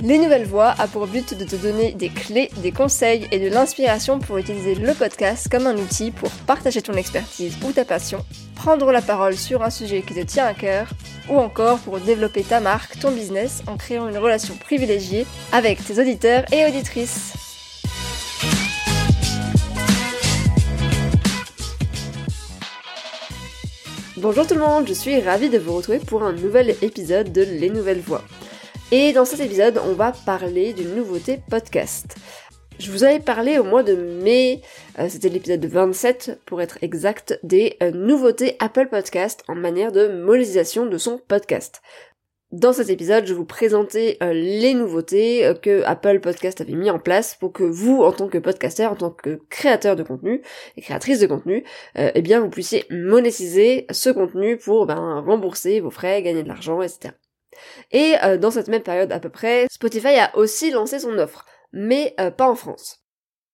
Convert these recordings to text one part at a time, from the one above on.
Les Nouvelles Voix a pour but de te donner des clés, des conseils et de l'inspiration pour utiliser le podcast comme un outil pour partager ton expertise ou ta passion, prendre la parole sur un sujet qui te tient à cœur, ou encore pour développer ta marque, ton business en créant une relation privilégiée avec tes auditeurs et auditrices. Bonjour tout le monde, je suis ravie de vous retrouver pour un nouvel épisode de Les Nouvelles Voix. Et dans cet épisode, on va parler d'une nouveauté podcast. Je vous avais parlé au mois de mai, euh, c'était l'épisode 27 pour être exact, des euh, nouveautés Apple Podcast en manière de monétisation de son podcast. Dans cet épisode, je vous présentais euh, les nouveautés que Apple Podcast avait mis en place pour que vous, en tant que podcasteur, en tant que créateur de contenu et créatrice de contenu, eh bien vous puissiez monétiser ce contenu pour ben, rembourser vos frais, gagner de l'argent, etc. Et euh, dans cette même période à peu près, Spotify a aussi lancé son offre, mais euh, pas en France.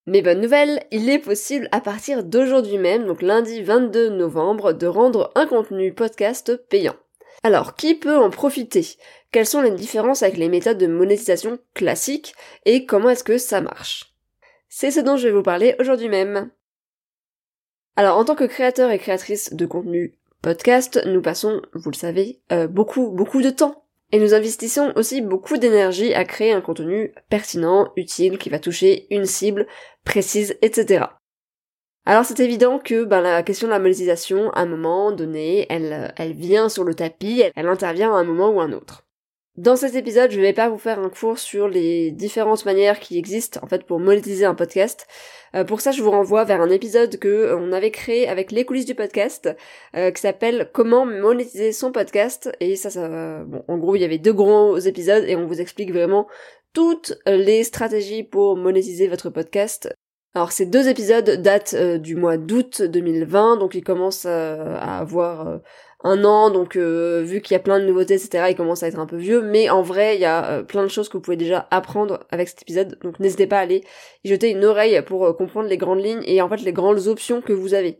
Mais bonne nouvelle, il est possible à partir d'aujourd'hui même, donc lundi 22 novembre, de rendre un contenu podcast payant. Alors, qui peut en profiter? Quelles sont les différences avec les méthodes de monétisation classiques et comment est-ce que ça marche? C'est ce dont je vais vous parler aujourd'hui même. Alors, en tant que créateur et créatrice de contenu podcast, nous passons, vous le savez, euh, beaucoup, beaucoup de temps et nous investissons aussi beaucoup d'énergie à créer un contenu pertinent, utile, qui va toucher une cible précise, etc. Alors c'est évident que ben, la question de la monétisation, à un moment donné, elle, vient sur le tapis, elle, elle intervient à un moment ou un autre. Dans cet épisode, je vais pas vous faire un cours sur les différentes manières qui existent en fait pour monétiser un podcast. Euh, pour ça, je vous renvoie vers un épisode que euh, on avait créé avec les coulisses du podcast, euh, qui s'appelle Comment monétiser son podcast. Et ça, ça, bon, en gros, il y avait deux gros épisodes et on vous explique vraiment toutes les stratégies pour monétiser votre podcast. Alors ces deux épisodes datent du mois d'août 2020, donc ils commencent à avoir un an, donc euh, vu qu'il y a plein de nouveautés, etc., il commence à être un peu vieux, mais en vrai, il y a euh, plein de choses que vous pouvez déjà apprendre avec cet épisode, donc n'hésitez pas à aller y jeter une oreille pour euh, comprendre les grandes lignes et en fait les grandes options que vous avez.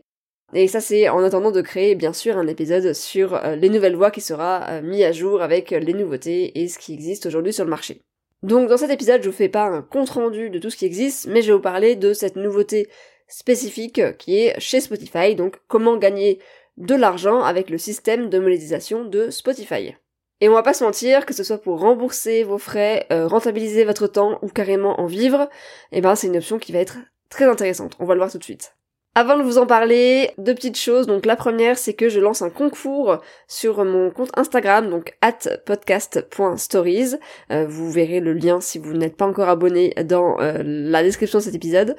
Et ça c'est en attendant de créer bien sûr un épisode sur les nouvelles voies qui sera mis à jour avec les nouveautés et ce qui existe aujourd'hui sur le marché. Donc dans cet épisode je vous fais pas un compte rendu de tout ce qui existe, mais je vais vous parler de cette nouveauté spécifique qui est chez Spotify, donc comment gagner de l'argent avec le système de monétisation de Spotify. Et on va pas se mentir, que ce soit pour rembourser vos frais, euh, rentabiliser votre temps ou carrément en vivre, eh ben c'est une option qui va être très intéressante. On va le voir tout de suite. Avant de vous en parler, deux petites choses. Donc la première, c'est que je lance un concours sur mon compte Instagram, donc at podcast.stories. Euh, vous verrez le lien si vous n'êtes pas encore abonné dans euh, la description de cet épisode.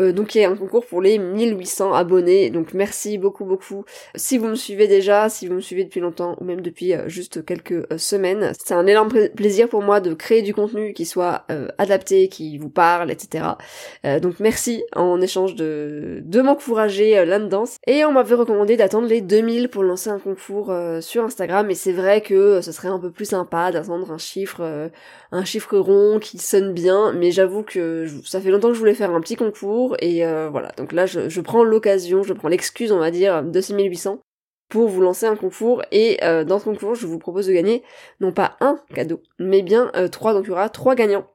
Euh, donc il y a un concours pour les 1800 abonnés, donc merci beaucoup beaucoup. Si vous me suivez déjà, si vous me suivez depuis longtemps ou même depuis euh, juste quelques euh, semaines, c'est un énorme plaisir pour moi de créer du contenu qui soit adapté, qui vous parle, etc. donc merci en échange de, de m'encourager là-dedans. Et on m'avait recommandé d'attendre les 2000 pour lancer un concours sur Instagram, et c'est vrai que ce serait un peu plus sympa d'attendre un chiffre, un chiffre rond qui sonne bien, mais j'avoue que ça fait longtemps que je voulais faire un petit concours et euh, voilà, donc là je, prends l'occasion, je prends l'excuse on va dire de 6800 pour vous lancer un concours et euh, dans ce concours je vous propose de gagner non pas un cadeau mais bien euh, trois, donc il y aura trois gagnants.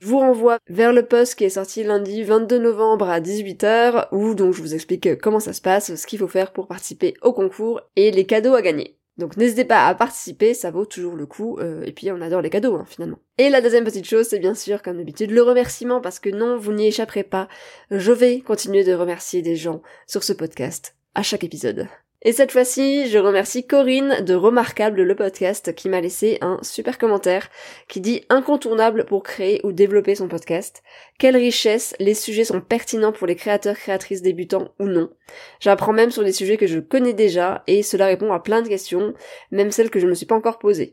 Je vous renvoie vers le post qui est sorti lundi 22 novembre à 18h où donc je vous explique comment ça se passe, ce qu'il faut faire pour participer au concours et les cadeaux à gagner. Donc n'hésitez pas à participer, ça vaut toujours le coup, euh, et puis on adore les cadeaux hein, finalement. Et la deuxième petite chose, c'est bien sûr comme d'habitude le remerciement, parce que non, vous n'y échapperez pas, je vais continuer de remercier des gens sur ce podcast à chaque épisode. Et cette fois-ci, je remercie Corinne de Remarquable le podcast qui m'a laissé un super commentaire qui dit incontournable pour créer ou développer son podcast. Quelle richesse, les sujets sont pertinents pour les créateurs créatrices débutants ou non. J'apprends même sur des sujets que je connais déjà et cela répond à plein de questions, même celles que je ne me suis pas encore posées.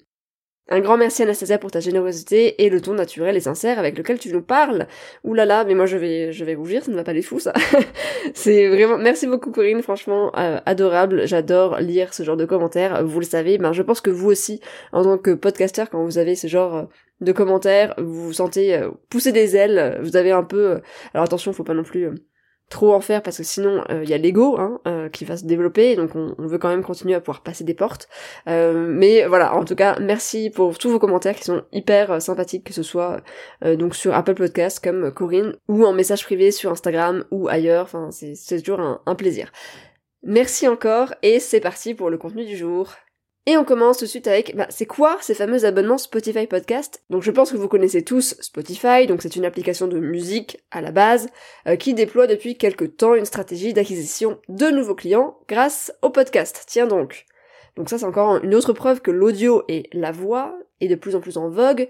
Un grand merci Anastasia pour ta générosité et le ton naturel et sincère avec lequel tu nous parles. Ouh là là, mais moi je vais je vais rougir, ça ne va pas les fous ça. c'est vraiment merci beaucoup Corinne, franchement euh, adorable. J'adore lire ce genre de commentaires. Vous le savez, ben je pense que vous aussi en tant que podcasteur quand vous avez ce genre euh, de commentaires, vous vous sentez euh, pousser des ailes, vous avez un peu alors attention, faut pas non plus trop en faire parce que sinon il euh, y a l'ego hein, euh, qui va se développer donc on, veut quand même continuer à pouvoir passer des portes. Euh, mais voilà en tout cas merci pour tous vos commentaires qui sont hyper sympathiques que ce soit donc sur Apple Podcast comme Corinne ou en message privé sur Instagram ou ailleurs. Enfin c'est toujours un plaisir. Merci encore et c'est parti pour le contenu du jour et on commence tout de suite avec, bah, c'est quoi ces fameux abonnements Spotify Podcast? Donc je pense que vous connaissez tous Spotify, donc c'est une application de musique à la base, euh, qui déploie depuis quelques temps une stratégie d'acquisition de nouveaux clients grâce au podcast. Tiens donc. Donc ça c'est encore une autre preuve que l'audio et la voix est de plus en plus en vogue,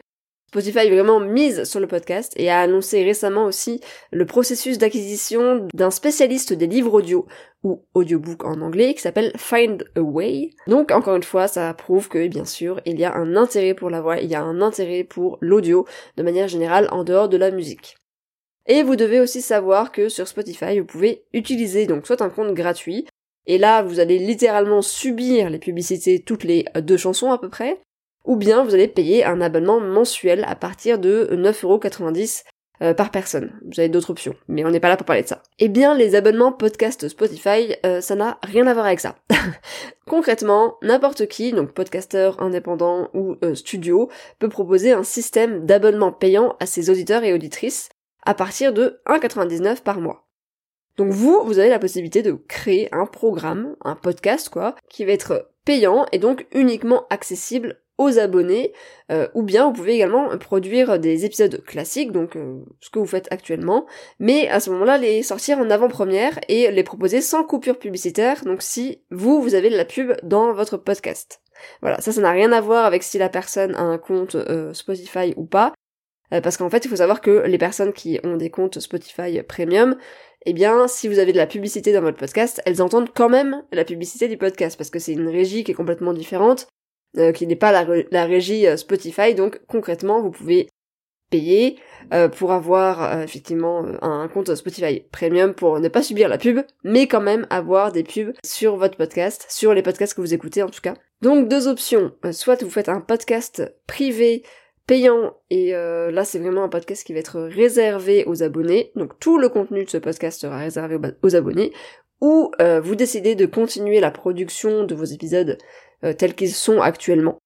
Spotify vraiment mise sur le podcast et a annoncé récemment aussi le processus d'acquisition d'un spécialiste des livres audio ou audiobook en anglais qui s'appelle Find a Way. Donc encore une fois, ça prouve que bien sûr, il y a un intérêt pour la voix, il y a un intérêt pour l'audio de manière générale en dehors de la musique. Et vous devez aussi savoir que sur Spotify, vous pouvez utiliser donc soit un compte gratuit, et là vous allez littéralement subir les publicités toutes les deux chansons à peu près, ou bien vous allez payer un abonnement mensuel à partir de 9,90€ euh, par personne. Vous avez d'autres options, mais on n'est pas là pour parler de ça. Eh bien, les abonnements podcast Spotify, euh, ça n'a rien à voir avec ça. Concrètement, n'importe qui, donc podcasteur, indépendant ou euh, studio, peut proposer un système d'abonnement payant à ses auditeurs et auditrices à partir de 1,99 par mois. Donc vous, vous avez la possibilité de créer un programme, un podcast quoi, qui va être payant et donc uniquement accessible aux abonnés, euh, ou bien vous pouvez également produire des épisodes classiques, donc euh, ce que vous faites actuellement, mais à ce moment-là les sortir en avant-première et les proposer sans coupure publicitaire, donc si vous, vous avez de la pub dans votre podcast. Voilà, ça ça n'a rien à voir avec si la personne a un compte euh, Spotify ou pas, parce qu'en fait il faut savoir que les personnes qui ont des comptes Spotify Premium, eh bien, si vous avez de la publicité dans votre podcast, elles entendent quand même la publicité du podcast, parce que c'est une régie qui est complètement différente, euh, qui n'est pas la, régie euh, Spotify. Donc concrètement, vous pouvez payer euh, pour avoir effectivement un compte Spotify Premium pour ne pas subir la pub, mais quand même avoir des pubs sur votre podcast, sur les podcasts que vous écoutez en tout cas. Donc deux options, soit vous faites un podcast privé payant et là c'est vraiment un podcast qui va être réservé aux abonnés, donc tout le contenu de ce podcast sera réservé aux abonnés, ou vous décidez de continuer la production de vos épisodes euh, tels qu'ils sont actuellement,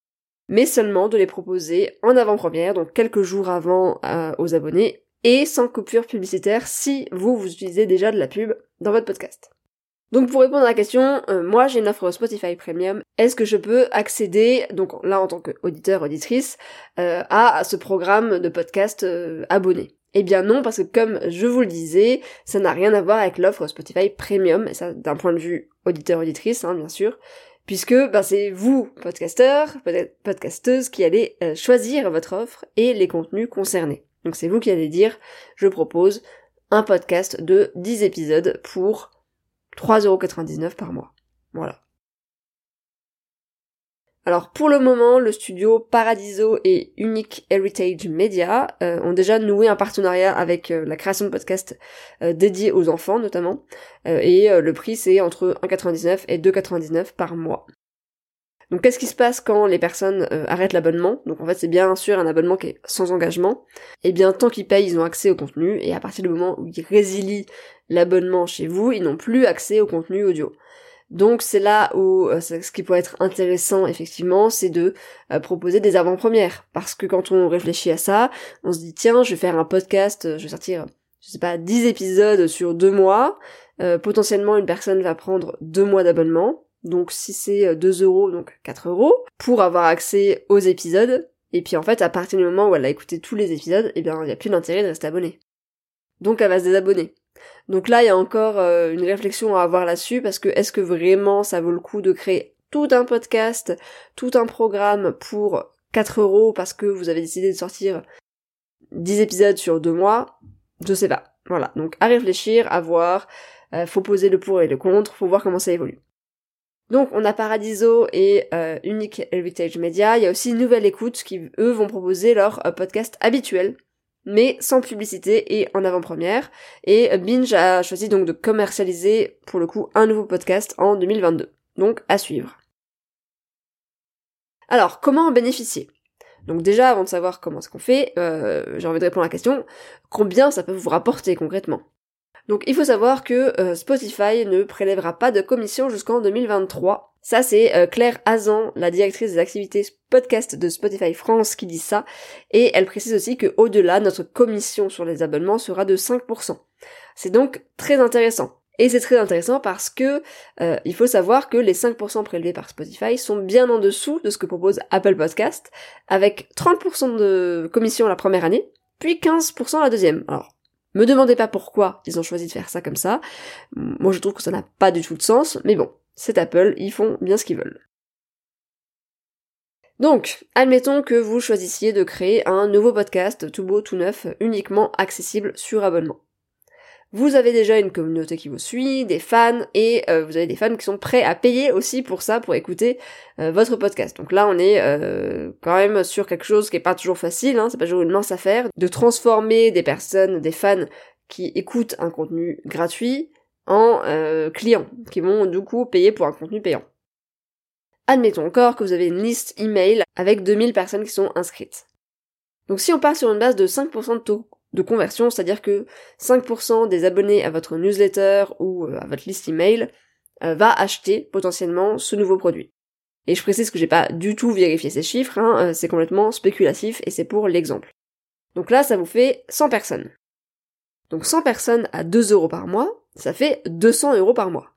mais seulement de les proposer en avant-première, donc quelques jours avant euh, aux abonnés, et sans coupure publicitaire si vous, vous utilisez déjà de la pub dans votre podcast. Donc pour répondre à la question, euh, moi j'ai une offre Spotify Premium, est-ce que je peux accéder, donc là en tant qu'auditeur, auditrice, à ce programme de podcast abonné? Eh bien non, parce que comme je vous le disais, ça n'a rien à voir avec l'offre Spotify Premium, et ça d'un point de vue auditeur-auditrice, hein, bien sûr, puisque ben, c'est vous, podcasteur, podcasteuse, qui allez euh, choisir votre offre et les contenus concernés. Donc c'est vous qui allez dire, je propose un podcast de 10 épisodes pour 3,99€ par mois. Voilà. Alors pour le moment, le studio Paradiso et Unique Heritage Media euh, ont déjà noué un partenariat avec euh, la création de podcasts euh, dédiés aux enfants notamment, et le prix c'est entre 1,99 et 2,99 par mois. Donc qu'est-ce qui se passe quand les personnes arrêtent l'abonnement? Donc en fait c'est bien sûr un abonnement qui est sans engagement. Et eh bien tant qu'ils payent, ils ont accès au contenu, et à partir du moment où ils résilient l'abonnement chez vous, ils n'ont plus accès au contenu audio. Donc c'est là où euh, ce qui pourrait être intéressant effectivement, c'est de euh, proposer des avant-premières. Parce que quand on réfléchit à ça, on se dit tiens, je vais faire un podcast, euh, je vais sortir, je sais pas, 10 épisodes sur deux mois. potentiellement une personne va prendre deux mois d'abonnement. Donc si c'est 2 euros, donc 4 euros, pour avoir accès aux épisodes. Et puis en fait, à partir du moment où elle a écouté tous les épisodes, eh bien il n'y a plus d'intérêt de rester abonné. Donc elle va se désabonner. Donc là, il y a encore euh, une réflexion à avoir là-dessus parce que est-ce que vraiment ça vaut le coup de créer tout un podcast, tout un programme pour 4 euros parce que vous avez décidé de sortir 10 épisodes sur 2 mois? Je sais pas. Voilà. Donc à réfléchir, à voir. Euh, faut poser le pour et le contre, faut voir comment ça évolue. Donc on a Paradiso et euh, Unique Heritage Media. Il y a aussi Nouvelle Écoute qui eux vont proposer leur podcast habituel, mais sans publicité et en avant-première. Et Binge a choisi donc de commercialiser pour le coup un nouveau podcast en 2022. Donc à suivre. Alors comment en bénéficier? Donc déjà, avant de savoir comment est-ce qu'on fait, euh, j'ai envie de répondre à la question, combien ça peut vous rapporter concrètement? Donc il faut savoir que euh, Spotify ne prélèvera pas de commission jusqu'en 2023. Ça c'est euh, Claire Hazan, la directrice des activités podcast de Spotify France qui dit ça, et elle précise aussi que au-delà, notre commission sur les abonnements sera de 5%. C'est donc très intéressant. Et c'est très intéressant parce que euh, il faut savoir que les 5% prélevés par Spotify sont bien en dessous de ce que propose Apple Podcast, avec 30% de commission la première année, puis 15% la deuxième. Alors me demandez pas pourquoi ils ont choisi de faire ça comme ça. Moi je trouve que ça n'a pas du tout de sens, mais bon, c'est Apple, ils font bien ce qu'ils veulent. Donc, admettons que vous choisissiez de créer un nouveau podcast tout beau, tout neuf, uniquement accessible sur abonnement vous avez déjà une communauté qui vous suit, des fans, et euh, vous avez des fans qui sont prêts à payer aussi pour ça, pour écouter euh, votre podcast. Donc là, on est euh, quand même sur quelque chose qui est pas toujours facile, hein, c'est pas toujours une mince affaire, de transformer des personnes, des fans qui écoutent un contenu gratuit en clients, qui vont du coup payer pour un contenu payant. Admettons encore que vous avez une liste email avec 2000 personnes qui sont inscrites. Donc si on part sur une base de 5% de taux de conversion, c'est-à-dire que 5% des abonnés à votre newsletter ou euh, à votre liste email euh, va acheter potentiellement ce nouveau produit. Et je précise que j'ai pas du tout vérifié ces chiffres, hein, euh, c'est complètement spéculatif et c'est pour l'exemple. Donc là, ça vous fait 100 personnes. Donc 100 personnes à 2 euros par mois, ça fait 200 euros par mois.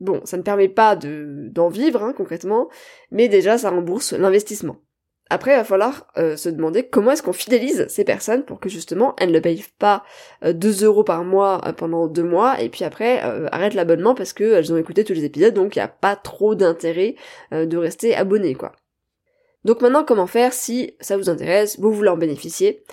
Bon, ça ne permet pas de, d'en vivre hein, concrètement, mais déjà ça rembourse l'investissement. Après, il va falloir euh, se demander comment est-ce qu'on fidélise ces personnes pour que justement elles ne payent pas 2 euh, euros par mois euh, pendant deux mois et puis après arrêtent l'abonnement parce qu'elles ont écouté tous les épisodes donc il n'y a pas trop d'intérêt de rester abonné quoi. Donc maintenant comment faire si ça vous intéresse, vous voulez en bénéficier?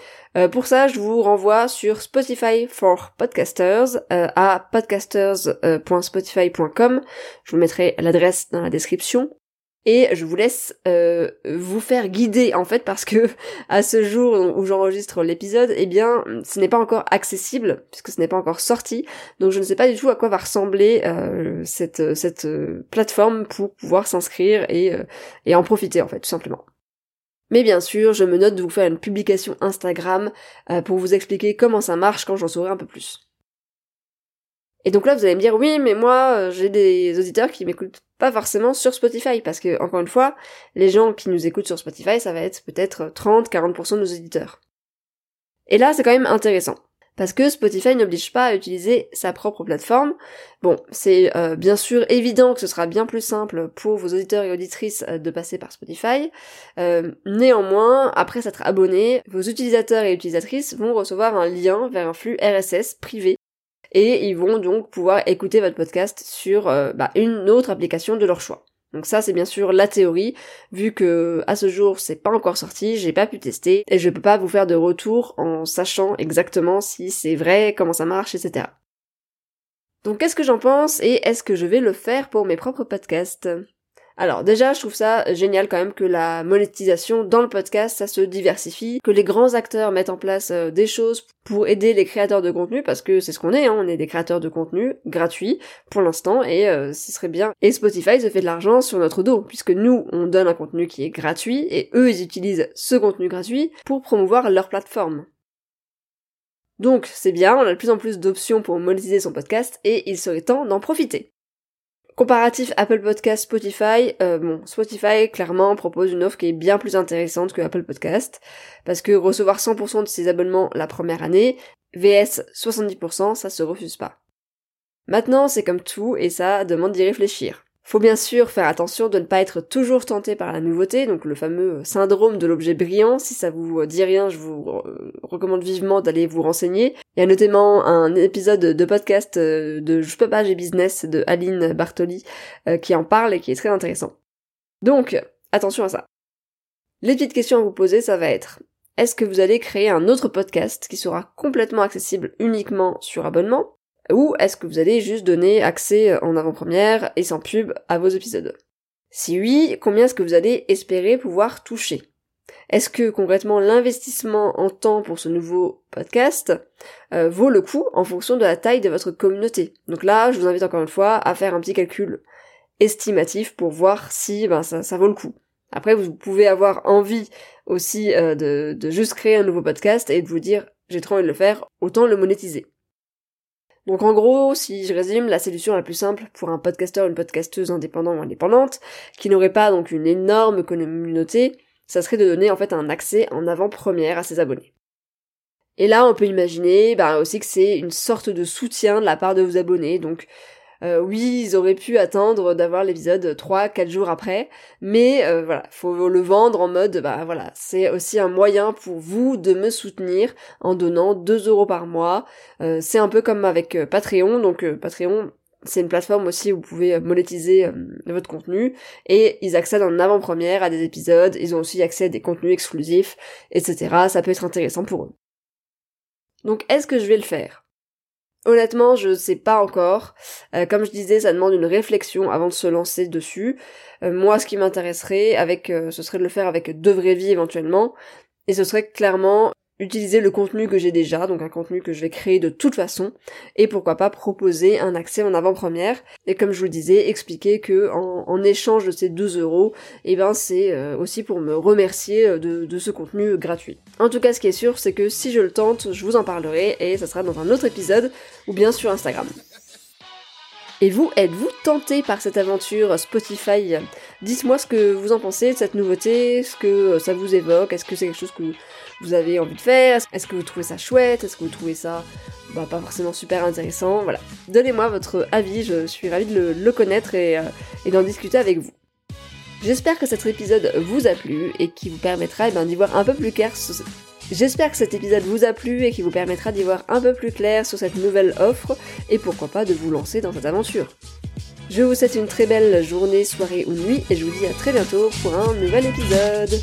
Pour ça je vous renvoie sur Spotify for Podcasters à podcasters.spotify.com. Je vous mettrai l'adresse dans la description et je vous laisse euh, vous faire guider en fait parce que à ce jour où j'enregistre l'épisode, eh bien ce n'est pas encore accessible puisque ce n'est pas encore sorti, donc je ne sais pas du tout à quoi va ressembler euh, cette, cette euh, plateforme pour pouvoir s'inscrire et, et en profiter en fait tout simplement. Mais bien sûr, je me note de vous faire une publication Instagram pour vous expliquer comment ça marche quand j'en saurai un peu plus. Et donc là, vous allez me dire, oui, mais moi, euh, j'ai des auditeurs qui m'écoutent pas forcément sur Spotify, parce que, encore une fois, les gens qui nous écoutent sur Spotify, ça va être peut-être 30-40% de nos auditeurs. Et là, c'est quand même intéressant. Parce que Spotify n'oblige pas à utiliser sa propre plateforme. Bon, c'est euh, bien sûr évident que ce sera bien plus simple pour vos auditeurs et auditrices euh, de passer par Spotify. néanmoins, après s'être abonné, vos utilisateurs et utilisatrices vont recevoir un lien vers un flux RSS privé et ils vont donc pouvoir écouter votre podcast sur euh, bah, une autre application de leur choix. Donc ça c'est bien sûr la théorie, vu que à ce jour c'est pas encore sorti, j'ai pas pu tester et je peux pas vous faire de retour en sachant exactement si c'est vrai, comment ça marche, etc. Donc qu'est-ce que j'en pense et est-ce que je vais le faire pour mes propres podcasts? Alors déjà, je trouve ça génial quand même que la monétisation dans le podcast, ça se diversifie, que les grands acteurs mettent en place euh, des choses pour aider les créateurs de contenu, parce que c'est ce qu'on est, hein, on est des créateurs de contenu gratuits pour l'instant, et euh, ce serait bien. Et Spotify se fait de l'argent sur notre dos, puisque nous, on donne un contenu qui est gratuit, et eux, ils utilisent ce contenu gratuit pour promouvoir leur plateforme. Donc c'est bien, on a de plus en plus d'options pour monétiser son podcast, et il serait temps d'en profiter. Comparatif Apple Podcast, Spotify, euh, bon, Spotify clairement propose une offre qui est bien plus intéressante que Apple Podcast, parce que recevoir 100% de ses abonnements la première année, VS 70%, ça se refuse pas. Maintenant, c'est comme tout, et ça demande d'y réfléchir. Faut bien sûr faire attention de ne pas être toujours tenté par la nouveauté, donc le fameux syndrome de l'objet brillant. Si ça vous dit rien, je vous recommande vivement d'aller vous renseigner. Il y a notamment un épisode de podcast euh, de Je peux pas, j'ai business de Aline Bartoli euh, qui en parle et qui est très intéressant. Donc, attention à ça. Les petites questions à vous poser, ça va être est-ce que vous allez créer un autre podcast qui sera complètement accessible uniquement sur abonnement? Ou est-ce que vous allez juste donner accès en avant-première et sans pub à vos épisodes? Si oui, combien est-ce que vous allez espérer pouvoir toucher? Est-ce que concrètement l'investissement en temps pour ce nouveau podcast euh, vaut le coup en fonction de la taille de votre communauté? Donc là, je vous invite encore une fois à faire un petit calcul estimatif pour voir si ben, ça, vaut le coup. Après, vous pouvez avoir envie aussi euh, de juste créer un nouveau podcast et de vous dire j'ai trop envie de le faire, autant le monétiser. Donc en gros, si je résume, la solution la plus simple pour un podcasteur ou une podcasteuse indépendant ou indépendante, qui n'aurait pas donc une énorme communauté, ça serait de donner en fait un accès en avant-première à ses abonnés. Et là, on peut imaginer bah, aussi que c'est une sorte de soutien de la part de vos abonnés, donc euh, oui, ils auraient pu attendre d'avoir l'épisode 3-4 jours après, mais euh, voilà, faut le vendre en mode, bah voilà, c'est aussi un moyen pour vous de me soutenir en donnant 2 euros par mois. Euh, c'est un peu comme avec Patreon, donc Patreon, c'est une plateforme aussi où vous pouvez monétiser votre contenu et ils accèdent en avant-première à des épisodes, ils ont aussi accès à des contenus exclusifs, etc. Ça peut être intéressant pour eux. Donc est-ce que je vais le faire? Honnêtement, je sais pas encore. Euh, comme je disais, ça demande une réflexion avant de se lancer dessus. Euh, moi, ce qui m'intéresserait, avec, euh, ce serait de le faire avec deux vraies vies éventuellement, et ce serait clairement utiliser le contenu que j'ai déjà, donc un contenu que je vais créer de toute façon, et pourquoi pas proposer un accès en avant-première, et comme je vous le disais, expliquer que en, échange de ces 2 euros, et eh ben c'est euh, aussi pour me remercier euh, de, de, ce contenu gratuit. En tout cas, ce qui est sûr, c'est que si je le tente, je vous en parlerai, et ça sera dans un autre épisode, ou bien sur Instagram. Et vous, êtes-vous tenté par cette aventure Spotify? Dites-moi ce que vous en pensez de cette nouveauté, ce que ça vous évoque, est-ce que c'est quelque chose que vous avez envie de faire? Est-ce que vous trouvez ça chouette? Est-ce que vous trouvez ça bah, pas forcément super intéressant? Voilà. Donnez-moi votre avis, je suis ravie de le, connaître et, euh, et d'en discuter avec vous. J'espère que cet épisode vous a plu et qui vous permettra eh ben, d'y voir un peu plus clair sur, J'espère que cet épisode vous a plu et qu'il vous permettra d'y voir un peu plus clair sur cette nouvelle offre et pourquoi pas de vous lancer dans cette aventure. Je vous souhaite une très belle journée, soirée ou nuit et je vous dis à très bientôt pour un nouvel épisode.